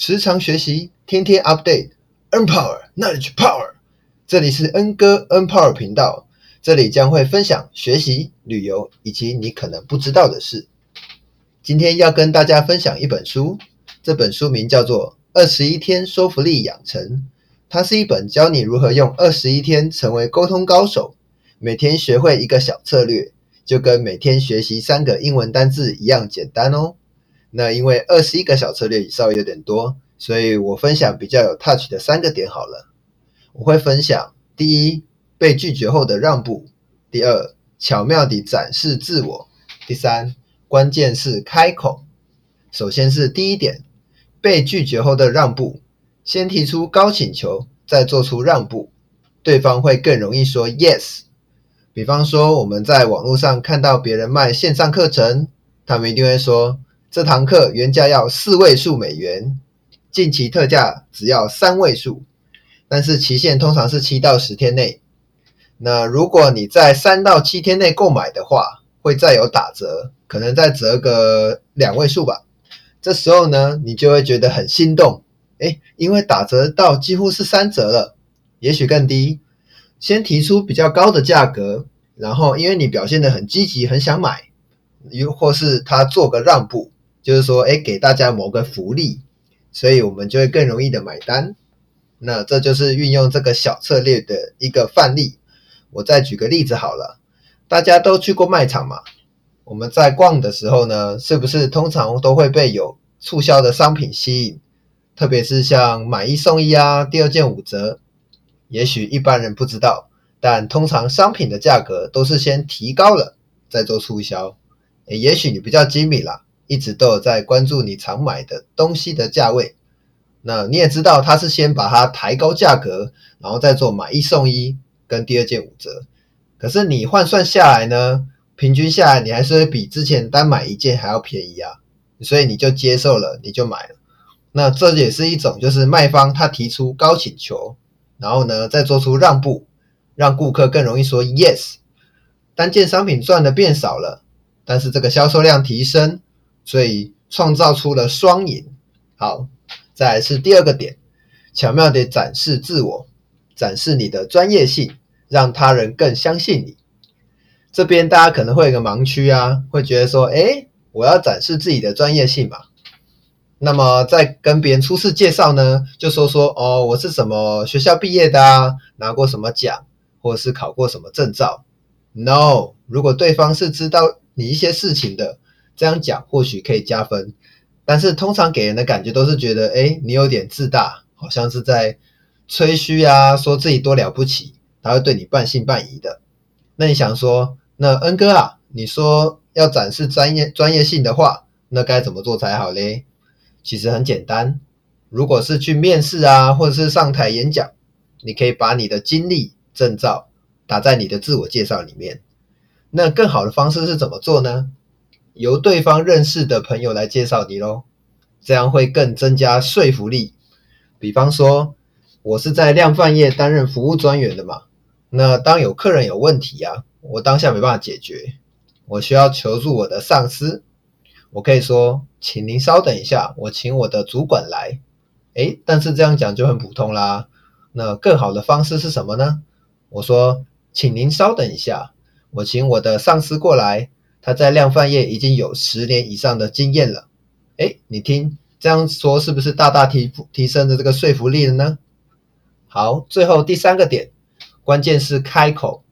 时常学习，天天 update。Empower Knowledge Power。这里是 N 哥 Empower 频道，这里将会分享学习、旅游以及你可能不知道的事。今天要跟大家分享一本书，这本书名叫做《二十一天说服力养成》，它是一本教你如何用二十一天成为沟通高手，每天学会一个小策略，就跟每天学习三个英文单字一样简单哦。那因为二十一个小策略稍微有点多，所以我分享比较有 touch 的三个点好了。我会分享第一，被拒绝后的让步；第二，巧妙地展示自我；第三，关键是开口。首先是第一点，被拒绝后的让步。先提出高请求，再做出让步，对方会更容易说 yes。比方说，我们在网络上看到别人卖线上课程，他们一定会说。这堂课原价要四位数美元，近期特价只要三位数，但是期限通常是七到十天内。那如果你在三到七天内购买的话，会再有打折，可能再折个两位数吧。这时候呢，你就会觉得很心动，诶，因为打折到几乎是三折了，也许更低。先提出比较高的价格，然后因为你表现得很积极，很想买，又或是他做个让步。就是说，哎，给大家某个福利，所以我们就会更容易的买单。那这就是运用这个小策略的一个范例。我再举个例子好了，大家都去过卖场嘛？我们在逛的时候呢，是不是通常都会被有促销的商品吸引？特别是像买一送一啊，第二件五折。也许一般人不知道，但通常商品的价格都是先提高了再做促销。也许你比较精明啦。一直都有在关注你常买的东西的价位，那你也知道他是先把它抬高价格，然后再做买一送一跟第二件五折。可是你换算下来呢，平均下来你还是会比之前单买一件还要便宜啊，所以你就接受了，你就买了。那这也是一种就是卖方他提出高请求，然后呢再做出让步，让顾客更容易说 yes。单件商品赚的变少了，但是这个销售量提升。所以创造出了双赢。好，再来是第二个点，巧妙地展示自我，展示你的专业性，让他人更相信你。这边大家可能会有个盲区啊，会觉得说，哎，我要展示自己的专业性嘛。那么在跟别人初次介绍呢，就说说哦，我是什么学校毕业的啊，拿过什么奖，或者是考过什么证照。No，如果对方是知道你一些事情的。这样讲或许可以加分，但是通常给人的感觉都是觉得，哎，你有点自大，好像是在吹嘘啊，说自己多了不起，他会对你半信半疑的。那你想说，那恩哥啊，你说要展示专业专业性的话，那该怎么做才好嘞？其实很简单，如果是去面试啊，或者是上台演讲，你可以把你的经历、证照打在你的自我介绍里面。那更好的方式是怎么做呢？由对方认识的朋友来介绍你喽，这样会更增加说服力。比方说，我是在量贩业担任服务专员的嘛，那当有客人有问题啊，我当下没办法解决，我需要求助我的上司，我可以说，请您稍等一下，我请我的主管来。诶，但是这样讲就很普通啦。那更好的方式是什么呢？我说，请您稍等一下，我请我的上司过来。他在量贩业已经有十年以上的经验了，哎，你听这样说是不是大大提提升的这个说服力了呢？好，最后第三个点，关键是开口，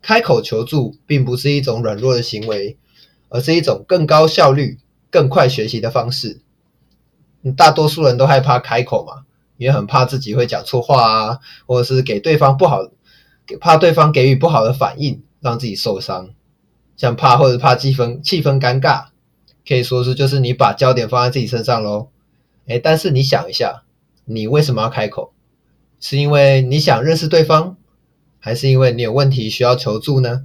开口求助并不是一种软弱的行为，而是一种更高效率、更快学习的方式。大多数人都害怕开口嘛，也很怕自己会讲错话啊，或者是给对方不好，怕对方给予不好的反应，让自己受伤。像怕或者怕气氛气氛尴尬，可以说是就是你把焦点放在自己身上喽。哎，但是你想一下，你为什么要开口？是因为你想认识对方，还是因为你有问题需要求助呢？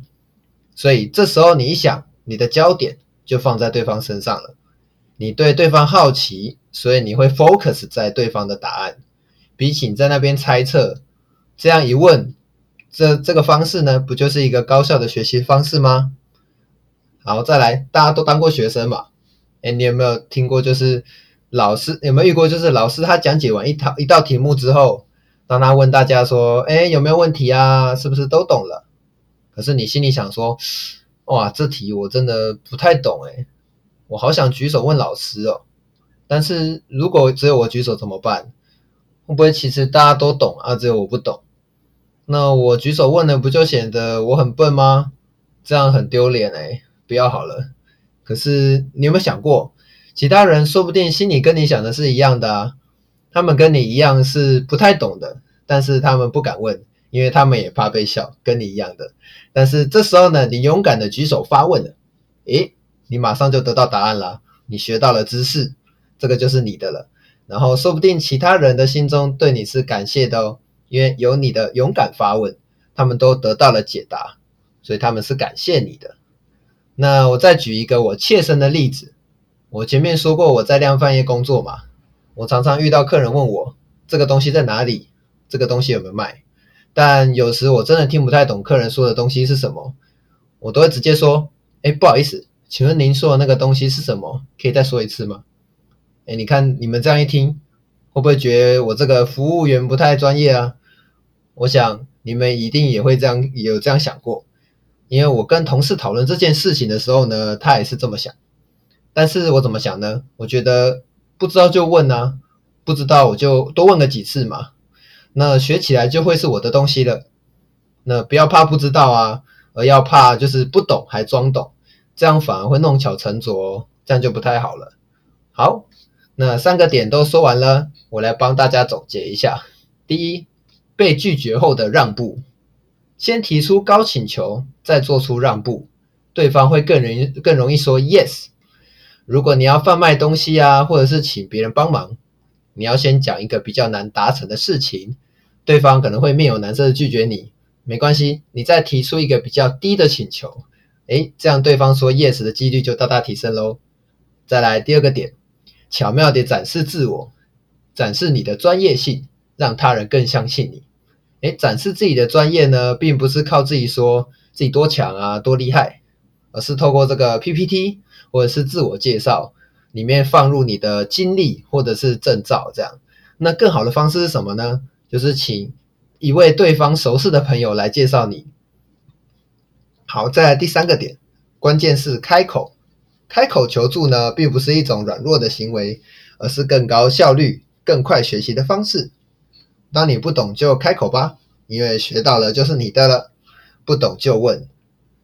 所以这时候你一想，你的焦点就放在对方身上了。你对对方好奇，所以你会 focus 在对方的答案，比起你在那边猜测。这样一问，这这个方式呢，不就是一个高效的学习方式吗？好，再来，大家都当过学生嘛？哎，你有没有听过，就是老师有没有遇过？就是老师他讲解完一套一道题目之后，当他问大家说：“哎，有没有问题啊？是不是都懂了？”可是你心里想说：“哇，这题我真的不太懂哎，我好想举手问老师哦。”但是如果只有我举手怎么办？会不会其实大家都懂啊，只有我不懂？那我举手问了，不就显得我很笨吗？这样很丢脸哎，不要好了。可是你有没有想过，其他人说不定心里跟你想的是一样的啊？他们跟你一样是不太懂的，但是他们不敢问，因为他们也怕被笑，跟你一样的。但是这时候呢，你勇敢的举手发问了，诶，你马上就得到答案了，你学到了知识，这个就是你的了。然后说不定其他人的心中对你是感谢的哦，因为有你的勇敢发问，他们都得到了解答，所以他们是感谢你的。那我再举一个我切身的例子，我前面说过我在量贩业工作嘛，我常常遇到客人问我这个东西在哪里，这个东西有没有卖，但有时我真的听不太懂客人说的东西是什么，我都会直接说，哎，不好意思，请问您说的那个东西是什么？可以再说一次吗？哎，你看你们这样一听，会不会觉得我这个服务员不太专业啊？我想你们一定也会这样，有这样想过。因为我跟同事讨论这件事情的时候呢，他也是这么想。但是我怎么想呢？我觉得不知道就问啊，不知道我就多问个几次嘛。那学起来就会是我的东西了。那不要怕不知道啊，而要怕就是不懂还装懂，这样反而会弄巧成拙，这样就不太好了。好。那三个点都说完了，我来帮大家总结一下。第一，被拒绝后的让步，先提出高请求，再做出让步，对方会更容易更容易说 yes。如果你要贩卖东西啊，或者是请别人帮忙，你要先讲一个比较难达成的事情，对方可能会面有难色的拒绝你。没关系，你再提出一个比较低的请求，诶，这样对方说 yes 的几率就大大提升喽。再来第二个点。巧妙地展示自我，展示你的专业性，让他人更相信你。诶，展示自己的专业呢，并不是靠自己说自己多强啊、多厉害，而是透过这个 PPT 或者是自我介绍里面放入你的经历或者是证照这样。那更好的方式是什么呢？就是请一位对方熟识的朋友来介绍你。好，再来第三个点，关键是开口。开口求助呢，并不是一种软弱的行为，而是更高效率、更快学习的方式。当你不懂就开口吧，因为学到了就是你的了。不懂就问，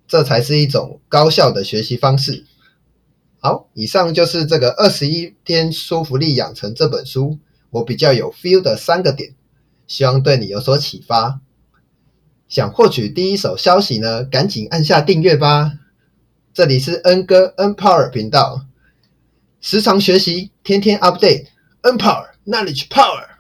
这才是一种高效的学习方式。好，以上就是这个二十一天说服力养成这本书，我比较有 feel 的三个点，希望对你有所启发。想获取第一手消息呢，赶紧按下订阅吧。这里是恩哥 N Power 频道，时常学习，天天 update，N Power Knowledge Power。